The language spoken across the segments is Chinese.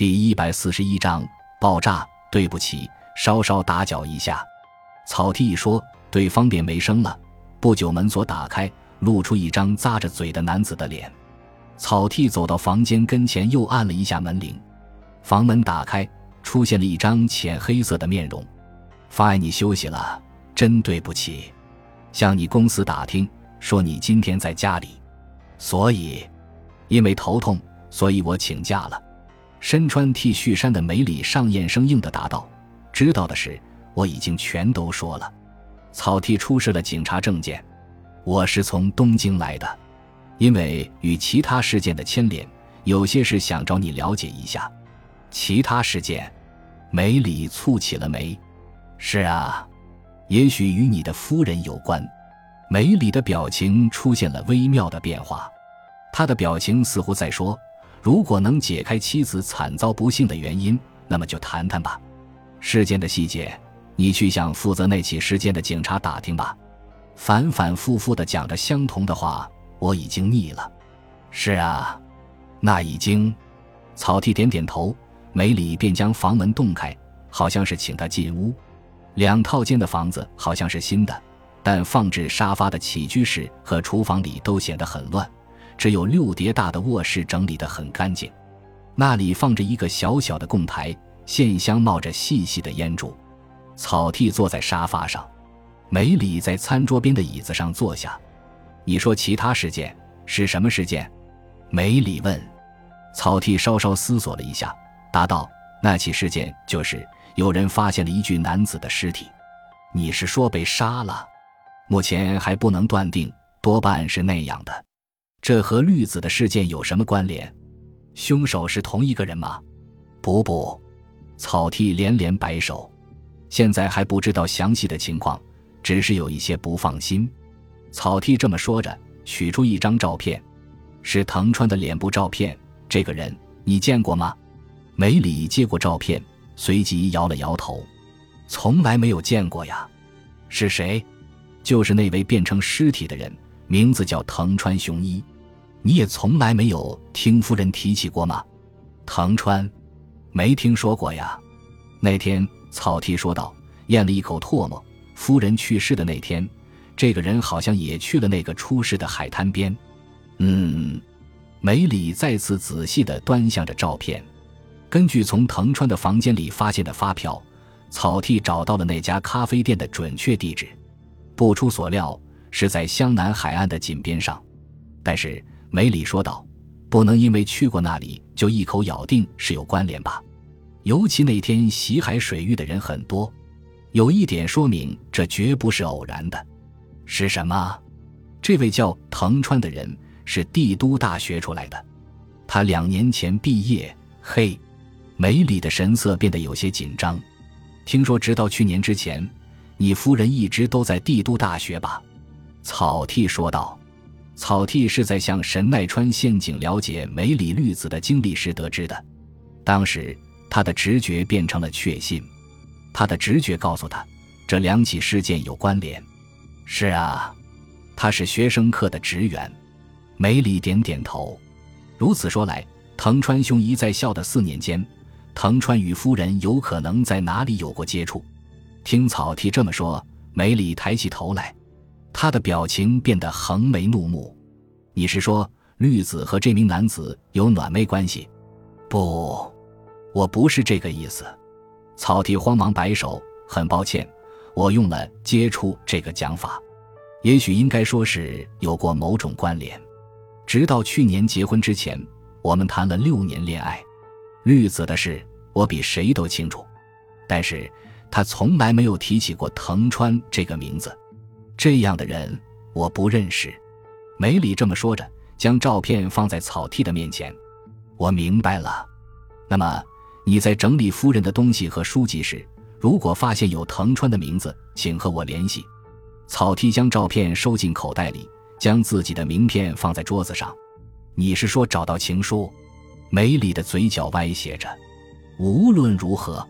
第一百四十一章爆炸。对不起，稍稍打搅一下。草剃一说，对方便没声了。不久，门锁打开，露出一张咂着嘴的男子的脸。草剃走到房间跟前，又按了一下门铃。房门打开，出现了一张浅黑色的面容。妨碍你休息了，真对不起。向你公司打听，说你今天在家里，所以因为头痛，所以我请假了。身穿 T 恤衫的梅里上颔生硬的答道：“知道的事，我已经全都说了。草剃出示了警察证件，我是从东京来的，因为与其他事件的牵连，有些事想找你了解一下。其他事件？”梅里蹙起了眉。“是啊，也许与你的夫人有关。”梅里的表情出现了微妙的变化，他的表情似乎在说。如果能解开妻子惨遭不幸的原因，那么就谈谈吧。事件的细节，你去向负责那起事件的警察打听吧。反反复复的讲着相同的话，我已经腻了。是啊，那已经。草剃点点头，梅里便将房门洞开，好像是请他进屋。两套间的房子好像是新的，但放置沙发的起居室和厨房里都显得很乱。只有六叠大的卧室整理得很干净，那里放着一个小小的供台，线香冒着细细的烟柱。草剃坐在沙发上，梅里在餐桌边的椅子上坐下。你说其他事件是什么事件？梅里问。草剃稍稍思索了一下，答道：“那起事件就是有人发现了一具男子的尸体。你是说被杀了？目前还不能断定，多半是那样的。”这和绿子的事件有什么关联？凶手是同一个人吗？不不，草剃连连摆手，现在还不知道详细的情况，只是有一些不放心。草剃这么说着，取出一张照片，是藤川的脸部照片。这个人你见过吗？梅里接过照片，随即摇了摇头，从来没有见过呀。是谁？就是那位变成尸体的人。名字叫藤川雄一，你也从来没有听夫人提起过吗？藤川，没听说过呀。那天草剃说道，咽了一口唾沫。夫人去世的那天，这个人好像也去了那个出事的海滩边。嗯，梅里再次仔细地端详着照片。根据从藤川的房间里发现的发票，草剃找到了那家咖啡店的准确地址。不出所料。是在湘南海岸的井边上，但是梅里说道：“不能因为去过那里就一口咬定是有关联吧？尤其那天袭海水域的人很多，有一点说明这绝不是偶然的。是什么？这位叫藤川的人是帝都大学出来的，他两年前毕业。嘿，梅里的神色变得有些紧张。听说直到去年之前，你夫人一直都在帝都大学吧？”草剃说道：“草剃是在向神奈川县警了解梅里绿子的经历时得知的。当时他的直觉变成了确信，他的直觉告诉他，这两起事件有关联。是啊，他是学生课的职员。”梅里点点头。如此说来，藤川雄一在校的四年间，藤川与夫人有可能在哪里有过接触？听草剃这么说，梅里抬起头来。他的表情变得横眉怒目。你是说绿子和这名男子有暖昧关系？不，我不是这个意思。草剃慌忙摆手，很抱歉，我用了“接触”这个讲法，也许应该说是有过某种关联。直到去年结婚之前，我们谈了六年恋爱。绿子的事我比谁都清楚，但是他从来没有提起过藤川这个名字。这样的人我不认识，梅里这么说着，将照片放在草剃的面前。我明白了。那么你在整理夫人的东西和书籍时，如果发现有藤川的名字，请和我联系。草剃将照片收进口袋里，将自己的名片放在桌子上。你是说找到情书？梅里的嘴角歪斜着。无论如何，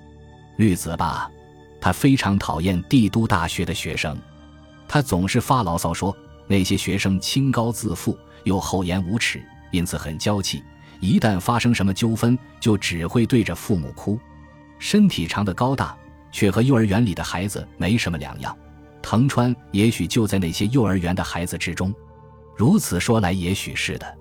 绿子吧，他非常讨厌帝都大学的学生。他总是发牢骚说那些学生清高自负又厚颜无耻，因此很娇气，一旦发生什么纠纷，就只会对着父母哭。身体长得高大，却和幼儿园里的孩子没什么两样。藤川也许就在那些幼儿园的孩子之中。如此说来，也许是的。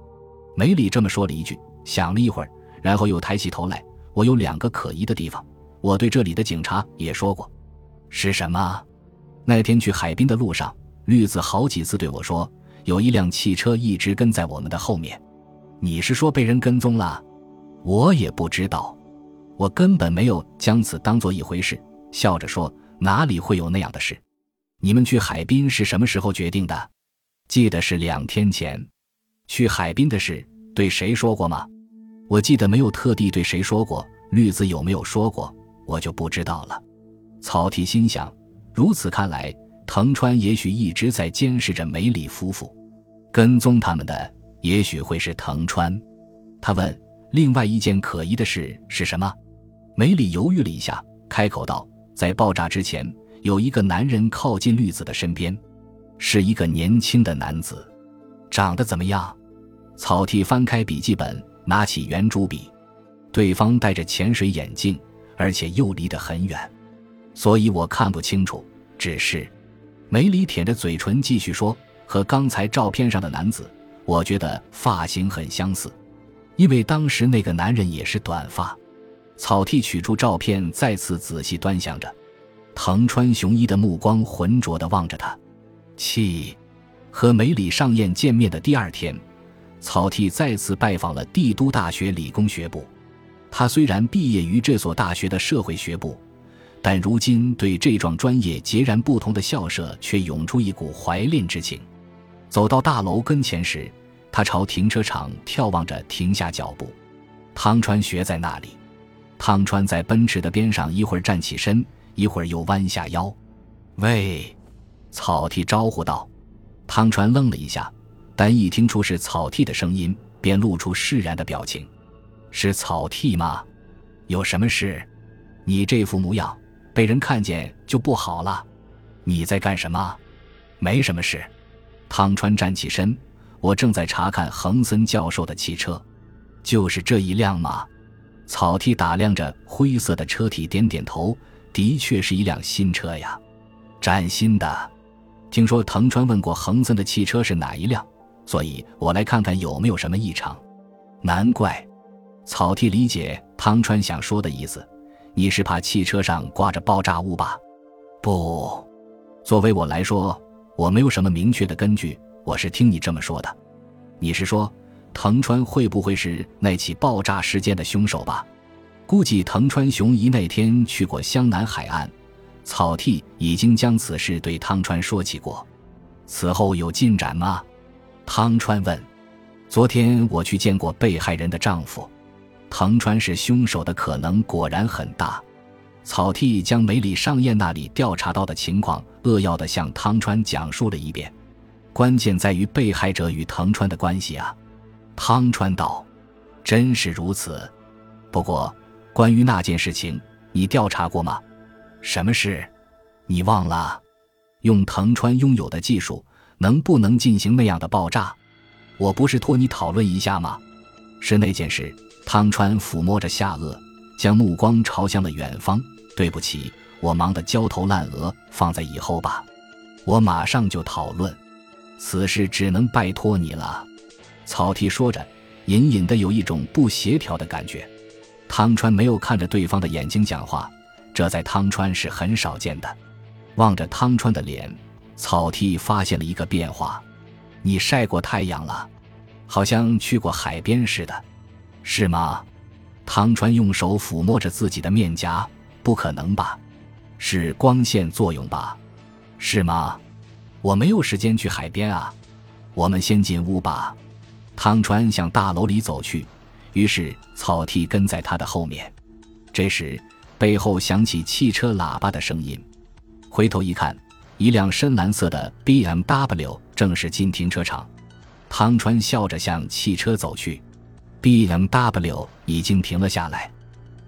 梅里这么说了一句，想了一会儿，然后又抬起头来。我有两个可疑的地方，我对这里的警察也说过。是什么？那天去海滨的路上，绿子好几次对我说，有一辆汽车一直跟在我们的后面。你是说被人跟踪了？我也不知道，我根本没有将此当做一回事。笑着说，哪里会有那样的事？你们去海滨是什么时候决定的？记得是两天前。去海滨的事对谁说过吗？我记得没有特地对谁说过。绿子有没有说过，我就不知道了。草剃心想，如此看来，藤川也许一直在监视着梅里夫妇，跟踪他们的也许会是藤川。他问：“另外一件可疑的事是什么？”梅里犹豫了一下，开口道：“在爆炸之前，有一个男人靠近绿子的身边，是一个年轻的男子，长得怎么样？”草剃翻开笔记本，拿起圆珠笔。对方戴着潜水眼镜，而且又离得很远，所以我看不清楚。只是，梅里舔着嘴唇继续说：“和刚才照片上的男子，我觉得发型很相似，因为当时那个男人也是短发。”草剃取出照片，再次仔细端详着。藤川雄一的目光浑浊地望着他。气，和梅里上宴见面的第二天。草剃再次拜访了帝都大学理工学部。他虽然毕业于这所大学的社会学部，但如今对这幢专业截然不同的校舍却涌出一股怀恋之情。走到大楼跟前时，他朝停车场眺望着，停下脚步。汤川学在那里。汤川在奔驰的边上，一会儿站起身，一会儿又弯下腰。喂，草剃招呼道。汤川愣了一下。但一听出是草剃的声音，便露出释然的表情。是草剃吗？有什么事？你这副模样，被人看见就不好了。你在干什么？没什么事。汤川站起身，我正在查看恒森教授的汽车，就是这一辆吗？草剃打量着灰色的车体，点点头。的确是一辆新车呀，崭新的。听说藤川问过恒森的汽车是哪一辆。所以我来看看有没有什么异常。难怪，草剃理解汤川想说的意思。你是怕汽车上挂着爆炸物吧？不，作为我来说，我没有什么明确的根据。我是听你这么说的。你是说藤川会不会是那起爆炸事件的凶手吧？估计藤川雄一那天去过湘南海岸。草剃已经将此事对汤川说起过。此后有进展吗？汤川问：“昨天我去见过被害人的丈夫，藤川是凶手的可能果然很大。”草剃将梅里上彦那里调查到的情况扼要地向汤川讲述了一遍。关键在于被害者与藤川的关系啊！汤川道：“真是如此。不过，关于那件事情，你调查过吗？什么事？你忘了？用藤川拥有的技术。”能不能进行那样的爆炸？我不是托你讨论一下吗？是那件事。汤川抚摸着下颚，将目光朝向了远方。对不起，我忙得焦头烂额，放在以后吧。我马上就讨论。此事只能拜托你了。草剃说着，隐隐的有一种不协调的感觉。汤川没有看着对方的眼睛讲话，这在汤川是很少见的。望着汤川的脸。草剃发现了一个变化，你晒过太阳了，好像去过海边似的，是吗？汤川用手抚摸着自己的面颊，不可能吧？是光线作用吧？是吗？我没有时间去海边啊，我们先进屋吧。汤川向大楼里走去，于是草剃跟在他的后面。这时，背后响起汽车喇叭的声音，回头一看。一辆深蓝色的 B M W 正是进停车场，汤川笑着向汽车走去。B M W 已经停了下来，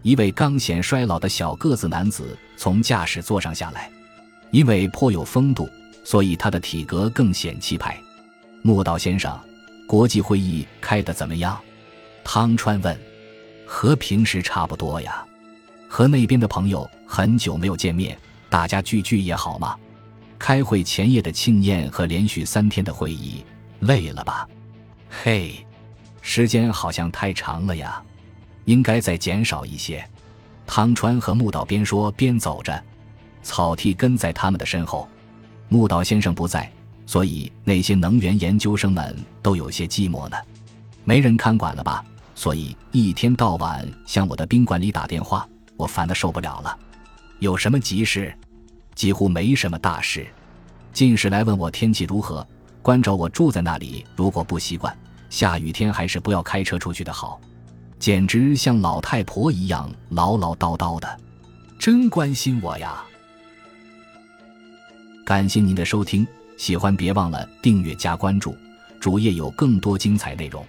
一位刚显衰老的小个子男子从驾驶座上下来，因为颇有风度，所以他的体格更显气派。木岛先生，国际会议开得怎么样？汤川问：“和平时差不多呀。和那边的朋友很久没有见面，大家聚聚也好嘛。开会前夜的庆宴和连续三天的会议，累了吧？嘿，时间好像太长了呀，应该再减少一些。”汤川和木岛边说边走着，草剃跟在他们的身后。木岛先生不在，所以那些能源研究生们都有些寂寞呢。没人看管了吧？所以一天到晚向我的宾馆里打电话，我烦得受不了了。有什么急事？几乎没什么大事。近是来问我天气如何，关照我住在那里。如果不习惯，下雨天还是不要开车出去的好。简直像老太婆一样唠唠叨叨的，真关心我呀！感谢您的收听，喜欢别忘了订阅加关注，主页有更多精彩内容。